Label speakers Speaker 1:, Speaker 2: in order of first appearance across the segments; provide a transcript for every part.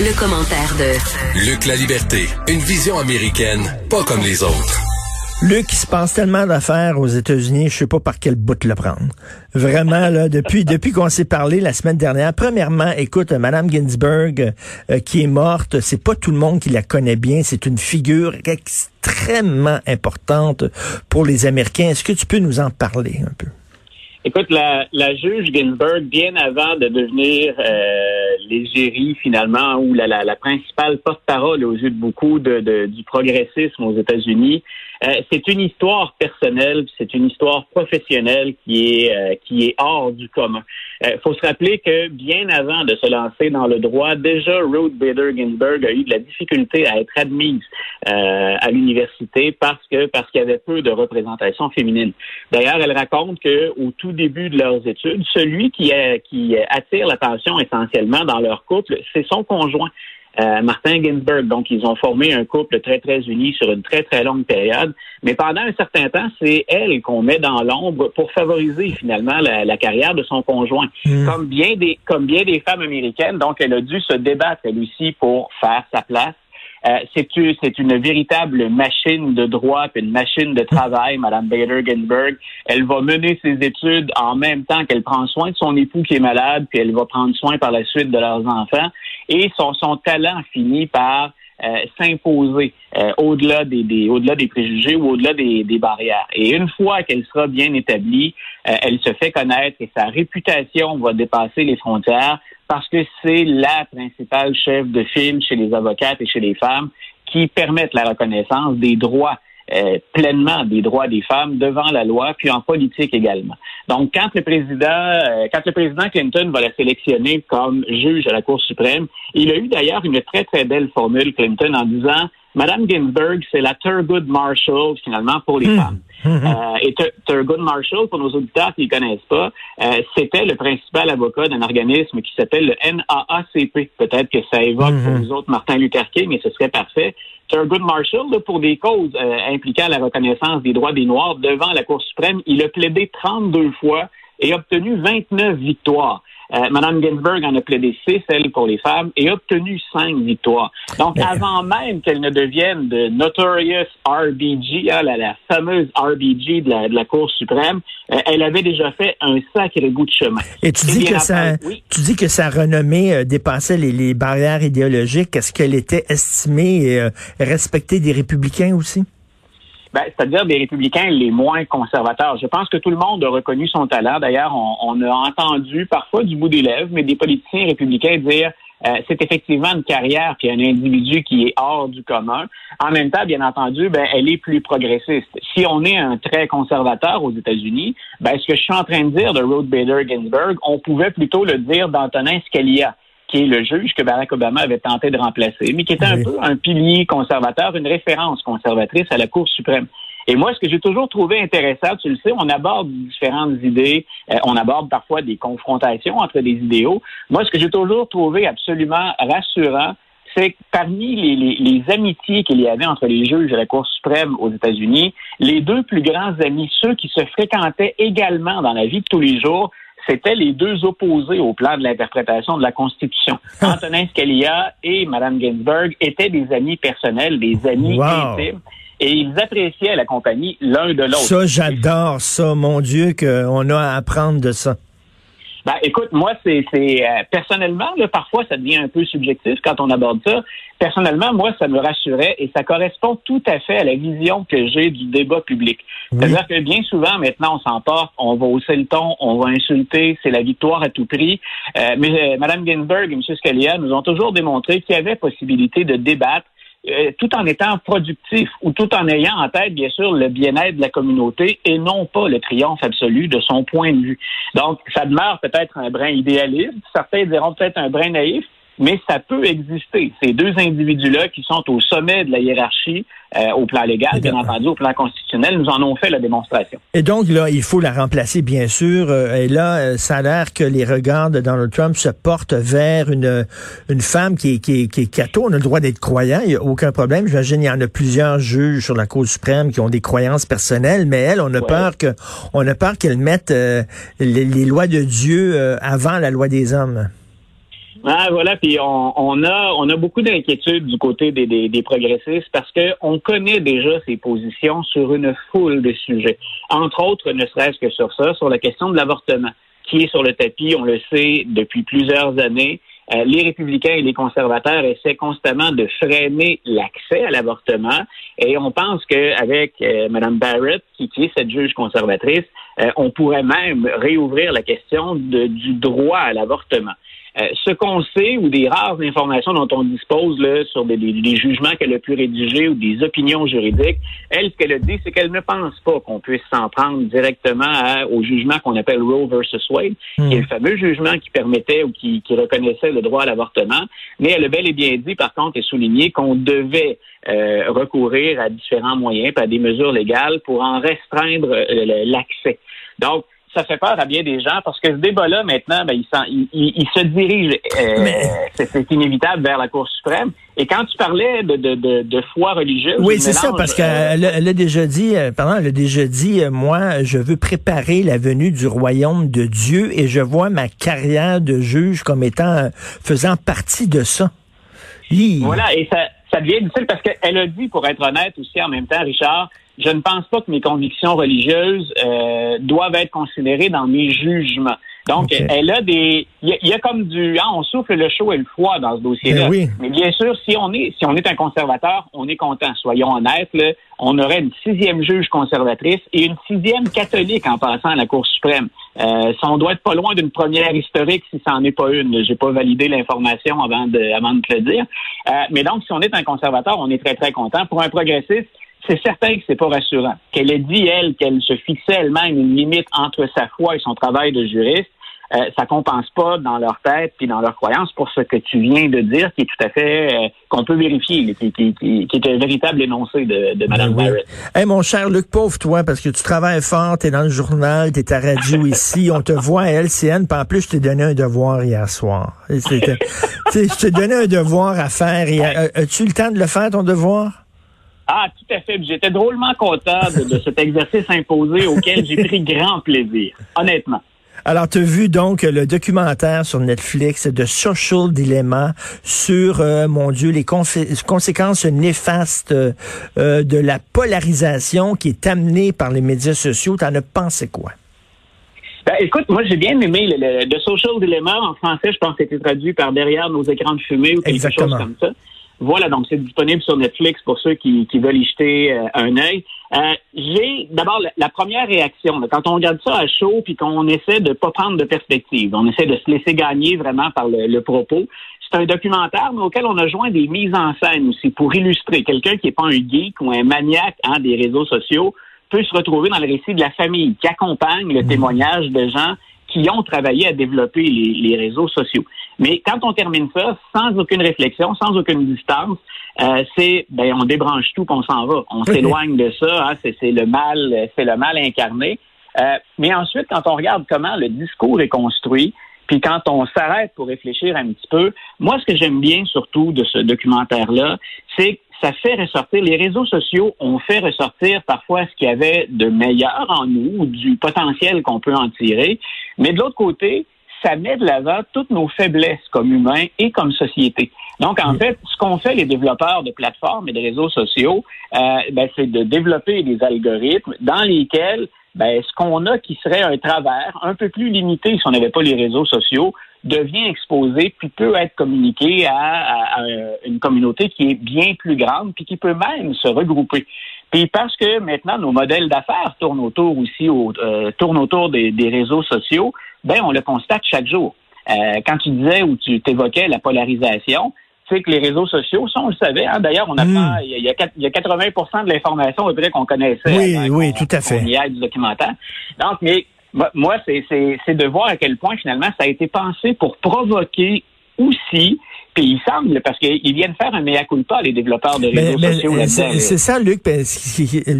Speaker 1: Le, commentaire de
Speaker 2: Luc La Liberté, une vision américaine, pas comme les autres.
Speaker 3: Luc, il se passe tellement d'affaires aux États-Unis, je sais pas par quel bout le prendre. Vraiment, là, depuis, depuis qu'on s'est parlé la semaine dernière, premièrement, écoute, Madame Ginsburg, euh, qui est morte, c'est pas tout le monde qui la connaît bien, c'est une figure extrêmement importante pour les Américains. Est-ce que tu peux nous en parler un peu?
Speaker 4: Écoute, la, la juge Ginsburg, bien avant de devenir euh, l'égérie finalement ou la, la, la principale porte-parole aux yeux de beaucoup de, de, du progressisme aux États-Unis, euh, c'est une histoire personnelle, c'est une histoire professionnelle qui est euh, qui est hors du commun. Il euh, faut se rappeler que bien avant de se lancer dans le droit, déjà Ruth Bader Ginsburg a eu de la difficulté à être admise à l'université parce que parce qu'il y avait peu de représentation féminine. D'ailleurs, elle raconte que au tout début de leurs études, celui qui, qui attire l'attention essentiellement dans leur couple, c'est son conjoint. Euh, Martin Ginsburg. Donc, ils ont formé un couple très, très uni sur une très, très longue période. Mais pendant un certain temps, c'est elle qu'on met dans l'ombre pour favoriser finalement la, carrière de son conjoint. Hmm. Comme bien des, comme bien des femmes américaines. Donc, elle a dû se débattre, elle aussi, pour faire sa place euh, c'est une véritable machine de droit, une machine de travail, Madame Bader Ginsburg. Elle va mener ses études en même temps qu'elle prend soin de son époux qui est malade, puis elle va prendre soin par la suite de leurs enfants. Et son, son talent finit par euh, s'imposer euh, au-delà des, au-delà des préjugés ou au-delà des, des barrières. Et une fois qu'elle sera bien établie, elle se fait connaître et sa réputation va dépasser les frontières parce que c'est la principale chef de file chez les avocates et chez les femmes qui permettent la reconnaissance des droits euh, pleinement des droits des femmes devant la loi, puis en politique également. Donc, quand le président, euh, quand le président Clinton va la sélectionner comme juge à la Cour suprême, il a eu d'ailleurs une très très belle formule Clinton en disant Madame Ginsburg, c'est la Thurgood Marshall, finalement, pour les hmm. femmes. Hmm. Euh, et Thurgood Marshall, pour nos auditeurs qui ne connaissent pas, euh, c'était le principal avocat d'un organisme qui s'appelle le NAACP. Peut-être que ça évoque pour hmm. vous autres Martin Luther King, mais ce serait parfait. Thurgood Marshall, pour des causes euh, impliquant la reconnaissance des droits des Noirs devant la Cour suprême, il a plaidé 32 fois et obtenu 29 victoires. Euh, Madame Ginsburg en a plaidé six, elle, pour les femmes, et obtenu cinq victoires. Donc, avant même qu'elle ne devienne de Notorious RBG, hein, la, fameuse RBG de la, de la Cour suprême, euh, elle avait déjà fait un sacré bout de chemin.
Speaker 3: Et tu dis, que ça, tu dis que sa renommée euh, dépassait les, les, barrières idéologiques. Est-ce qu'elle était estimée et euh, respectée des républicains aussi?
Speaker 4: Ben, c'est-à-dire des républicains les moins conservateurs. Je pense que tout le monde a reconnu son talent. D'ailleurs, on, a entendu parfois du bout des lèvres, mais des politiciens républicains dire euh, c'est effectivement une carrière puis un individu qui est hors du commun. En même temps, bien entendu, ben, elle est plus progressiste. Si on est un très conservateur aux États-Unis, ben, ce que je suis en train de dire de Ruth Bader Ginsburg, on pouvait plutôt le dire d'Antonin Scalia qui est le juge que Barack Obama avait tenté de remplacer, mais qui était un peu un pilier conservateur, une référence conservatrice à la Cour suprême. Et moi, ce que j'ai toujours trouvé intéressant, tu le sais, on aborde différentes idées, euh, on aborde parfois des confrontations entre des idéaux. Moi, ce que j'ai toujours trouvé absolument rassurant, c'est que parmi les, les, les amitiés qu'il y avait entre les juges de la Cour suprême aux États-Unis, les deux plus grands amis, ceux qui se fréquentaient également dans la vie de tous les jours, c'était les deux opposés au plan de l'interprétation de la Constitution. Antonin Scalia et Mme Ginsburg étaient des amis personnels, des amis intimes. Et ils appréciaient la compagnie l'un de l'autre.
Speaker 3: Ça, j'adore ça. Mon Dieu, qu'on a à apprendre de ça.
Speaker 4: Ben, écoute, moi, c'est euh, personnellement, là, parfois, ça devient un peu subjectif quand on aborde ça. Personnellement, moi, ça me rassurait et ça correspond tout à fait à la vision que j'ai du débat public. C'est-à-dire que bien souvent, maintenant, on s'emporte, on va hausser le ton, on va insulter, c'est la victoire à tout prix. Euh, mais euh, Mme Ginsburg et M. Scalia nous ont toujours démontré qu'il y avait possibilité de débattre euh, tout en étant productif ou tout en ayant en tête, bien sûr, le bien-être de la communauté et non pas le triomphe absolu de son point de vue. Donc, ça demeure peut-être un brin idéaliste, certains diront peut-être un brin naïf, mais ça peut exister. Ces deux individus-là qui sont au sommet de la hiérarchie euh, au plan légal, bien entendu, au plan constitutionnel, nous en ont fait la démonstration.
Speaker 3: Et donc, là, il faut la remplacer, bien sûr. Euh, et là, euh, ça a l'air que les regards de Donald Trump se portent vers une, une femme qui est, qui, est, qui est catho. On a le droit d'être croyant, il n'y a aucun problème. J'imagine il y en a plusieurs juges sur la Cour suprême qui ont des croyances personnelles, mais elle, on a peur que on a peur qu'elle mette les, lois de Dieu avant la loi des hommes.
Speaker 4: Ah, voilà, puis on, on, a on a beaucoup d'inquiétudes du côté des, progressistes parce qu'on connaît déjà ses positions sur une foule de sujets. Entre autres, ne serait-ce que sur ça, sur la question de l'avortement, qui est sur le tapis, on le sait depuis plusieurs années. Euh, les républicains et les conservateurs essaient constamment de freiner l'accès à l'avortement et on pense qu'avec euh, Mme Barrett, qui, qui, est cette juge conservatrice, euh, on pourrait même réouvrir la question de, du droit à l'avortement. Euh, ce qu'on sait ou des rares informations dont on dispose là, sur des, jugements qu'elle a pu rédiger ou des opinions juridiques, elle, ce qu'elle a dit, c'est qu'elle ne pense pas qu'on puisse s'en prendre directement au jugement qu'on appelle Roe versus Wade, qui est le hmm. fameux jugement qui permettait ou qui, reconnaissait le droit à l'avortement. Mais elle a bel et bien dit, par contre, et souligné qu'on devait euh, recourir à différents moyens, à des mesures légales pour en restreindre euh, l'accès. Donc, ça fait peur à bien des gens parce que ce débat-là, maintenant, ben, il, il, se dirige, euh, c'est inévitable, vers la Cour suprême. Et quand tu parlais de, de, de, foi religieuse...
Speaker 3: Oui, c'est ça, parce qu'elle elle a déjà dit, euh, pardon, elle a déjà dit, euh, moi, je veux préparer la venue du royaume de Dieu et je vois ma carrière de juge comme étant, faisant partie de ça.
Speaker 4: Voilà, et ça, ça devient difficile parce qu'elle a dit, pour être honnête aussi en même temps, Richard, je ne pense pas que mes convictions religieuses euh, doivent être considérées dans mes jugements. Donc, elle a des, il y, a comme du, ah, on souffle le chaud et le froid dans ce dossier-là.
Speaker 3: Ben
Speaker 4: Mais bien sûr, si on est, si on est un conservateur, on est content. Soyons honnêtes, là, on aurait une sixième juge conservatrice et une sixième catholique en passant à la Cour suprême. Euh, ça, on doit être pas loin d'une première historique si ça n'en est pas une. J'ai pas validé l'information avant de, avant de te le dire. Euh, mais donc, si on est un conservateur, on est très très content. Pour un progressiste, c'est certain que c'est pas rassurant. Qu'elle ait dit, elle, qu'elle se fixait elle-même une limite entre sa foi et son travail de juriste, euh, ça compense pas dans leur tête puis dans leur croyance pour ce que tu viens de dire, qui est tout à fait euh, qu'on peut vérifier, qui, qui, qui, est un véritable énoncé de, de Mme ben Barrett.
Speaker 3: Hey, mon cher Luc, pauvre toi, parce que tu travailles fort, tu es dans le journal, tu es à radio ici, on te voit à LCN, puis en plus, je t'ai donné un devoir hier soir. je t'ai donné un devoir à faire. As-tu le temps de le faire, ton devoir?
Speaker 4: Ah, tout à fait. J'étais drôlement content de, cet exercice imposé auquel j'ai pris grand plaisir, honnêtement.
Speaker 3: Alors, tu as vu donc le documentaire sur Netflix de Social Dilemma sur, euh, mon Dieu, les conséquences néfastes euh, de la polarisation qui est amenée par les médias sociaux. T'en as pensé quoi?
Speaker 4: Ben, écoute, moi j'ai bien aimé le, Social Dilemma en français. Je pense que c'était traduit par derrière nos écrans de fumée ou quelque chose comme ça. Voilà, donc c'est disponible sur Netflix pour ceux qui, veulent y jeter euh, un œil. Euh, j'ai d'abord la, première réaction, quand on regarde ça à chaud puis qu'on essaie de pas prendre de perspective, on essaie de se laisser gagner vraiment par le, propos. C'est un documentaire mais auquel on a joint des mises en scène aussi pour illustrer quelqu'un qui n'est pas un geek ou un maniaque hein, des réseaux sociaux peut se retrouver dans le récit de la famille qui accompagne le mmh. témoignage de gens qui ont travaillé à développer les, réseaux sociaux. Mais quand on termine ça, sans aucune réflexion, sans aucune distance, euh, c'est ben on débranche tout, qu'on s'en va, on s'éloigne de ça. Hein, c'est le mal, c'est le mal incarné. Euh, mais ensuite, quand on regarde comment le discours est construit, puis quand on s'arrête pour réfléchir un petit peu, moi, ce que j'aime bien surtout de ce documentaire-là, c'est que ça fait ressortir, les réseaux sociaux ont fait ressortir parfois ce qu'il y avait de meilleur en nous, ou du potentiel qu'on peut en tirer, mais de l'autre côté, ça met de l'avant toutes nos faiblesses comme humains et comme société. Donc, en fait, ce qu'ont fait les développeurs de plateformes et de réseaux sociaux, euh, ben, c'est de développer des algorithmes dans lesquels ben, ce qu'on a qui serait un travers un peu plus limité si on n'avait pas les réseaux sociaux devient exposé puis peut être communiqué à, une communauté qui est bien plus grande puis qui peut même se regrouper. Puis parce que maintenant nos modèles d'affaires tournent autour aussi euh, tournent autour des, réseaux sociaux, ben on le constate chaque jour. Euh, quand tu disais ou tu t'évoquais la polarisation, sais que les réseaux sociaux, ça, on le savait. Hein. D'ailleurs, on a hmm. il, y a, il y a 80% de l'information qu'on connaissait.
Speaker 3: Oui, oui, tout à fait.
Speaker 4: On du documentaire. Donc, mais moi, c'est de voir à quel point finalement ça a été pensé pour provoquer aussi Puis il semble, parce qu'ils viennent faire un mea culpa, les développeurs de réseaux sociaux.
Speaker 3: C'est ça, Luc,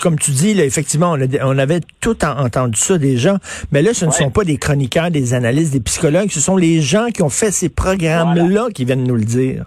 Speaker 3: comme tu dis, là, effectivement, on, avait tout entendu ça déjà, mais là, ce ne sont pas des chroniqueurs, des analystes, des psychologues, ce sont les gens qui ont fait ces programmes-là qui viennent nous le dire.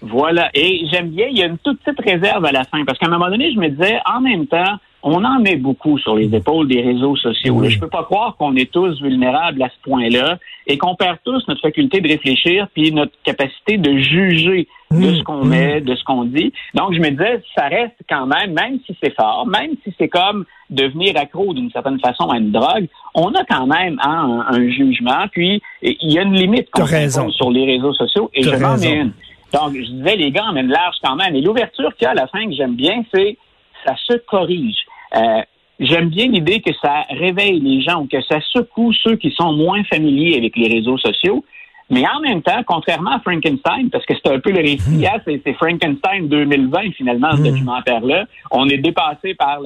Speaker 4: Voilà. Et j'aime bien, il y a une toute petite réserve à la fin, parce qu'à un moment donné, je me disais, en même temps, on en met beaucoup sur les épaules des réseaux sociaux. Je Je peux pas croire qu'on est tous vulnérables à ce point-là et qu'on perd tous notre faculté de réfléchir puis notre capacité de juger de mmh. ce qu'on met, mmh. de ce qu'on dit. Donc, je me disais, ça reste quand même, même si c'est fort, même si c'est comme devenir accro d'une certaine façon à une drogue, on a quand même hein, un, jugement. Puis, il y a une limite qu'on sur les réseaux sociaux et je m'en mets une. Donc, je disais, les gars emmènent large quand même. Et l'ouverture qu'il y a à la fin que j'aime bien, c'est ça se corrige. Euh, j'aime bien l'idée que ça réveille les gens, que ça secoue ceux qui sont moins familiers avec les réseaux sociaux. Mais en même temps, contrairement à Frankenstein, parce que c'est un peu le récit, hein, c'est Frankenstein 2020 finalement, ce hmm. documentaire-là. On est dépassé par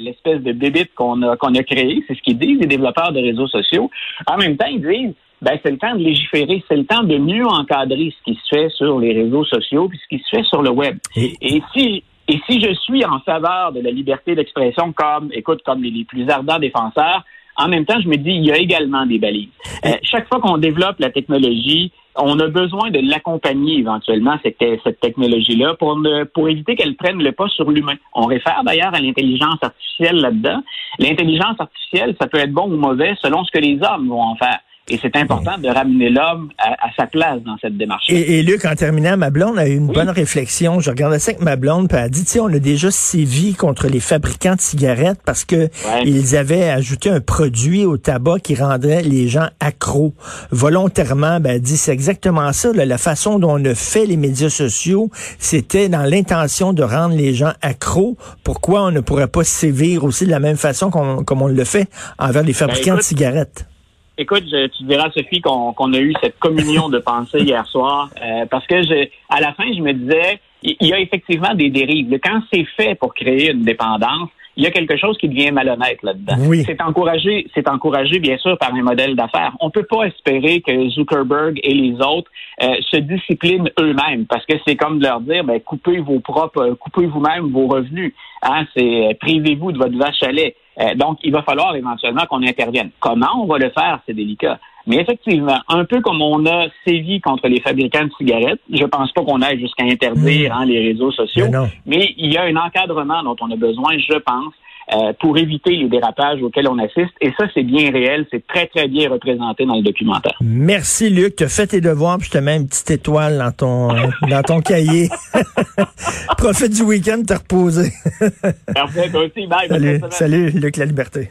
Speaker 4: l'espèce de bébite qu'on a, qu'on a créé. C'est ce qu'ils disent les développeurs de réseaux sociaux. En même temps, ils disent ben, c'est le temps de légiférer, c'est le temps de mieux encadrer ce qui se fait sur les réseaux sociaux puis ce qui se fait sur le web. Et, si et si je suis en faveur de la liberté d'expression comme, écoute, comme les, plus ardents défenseurs, en même temps, je me dis, il y a également des balises. Euh, chaque fois qu'on développe la technologie, on a besoin de l'accompagner éventuellement, cette, cette technologie-là, pour, pour éviter qu'elle prenne le pas sur l'humain. On réfère d'ailleurs à l'intelligence artificielle là-dedans. L'intelligence artificielle, ça peut être bon ou mauvais selon ce que les hommes vont en faire. Et c'est important de ramener l'homme à, sa place dans cette démarche.
Speaker 3: Et, et, Luc, en terminant, ma blonde a eu une bonne réflexion. Je regardais ça avec ma blonde, puis elle a dit, tu on a déjà sévi contre les fabricants de cigarettes parce que ils avaient ajouté un produit au tabac qui rendrait les gens accros. Volontairement, ben, elle dit, c'est exactement ça. la façon dont on a fait les médias sociaux, c'était dans l'intention de rendre les gens accros. Pourquoi on ne pourrait pas sévir aussi de la même façon comme on le fait envers les ben, fabricants de cigarettes?
Speaker 4: Écoute, tu diras, Sophie, qu'on a eu cette communion de pensée hier soir, euh, parce que je, à la fin, je me disais, il y a effectivement des dérives. Quand c'est fait pour créer une dépendance, il y a quelque chose qui devient malhonnête là-dedans. Oui. C'est encouragé, c'est encouragé bien sûr par un modèle d'affaires. On peut pas espérer que Zuckerberg et les autres euh, se disciplinent eux-mêmes parce que c'est comme de leur dire ben coupez vos propres, coupez vous-même vos revenus. Hein, c'est privez-vous de votre vache à lait. Euh, donc, il va falloir éventuellement qu'on intervienne. Comment on va le faire, c'est délicat. Mais effectivement, un peu comme on a sévi contre les fabricants de cigarettes, je pense pas qu'on aille jusqu'à interdire hmm. hein, les réseaux sociaux, mais il y a un encadrement dont on a besoin, je pense, euh, pour éviter les dérapages auxquels on assiste. Et ça, c'est bien réel, c'est très, très bien représenté dans le documentaire.
Speaker 3: Merci, Luc. Tu as fait tes devoirs, puis je te mets une petite étoile dans ton, dans ton cahier. Profite du week-end, te reposer.
Speaker 4: Parfait, toi aussi. Bye.
Speaker 3: Salut, salut, Luc La Liberté.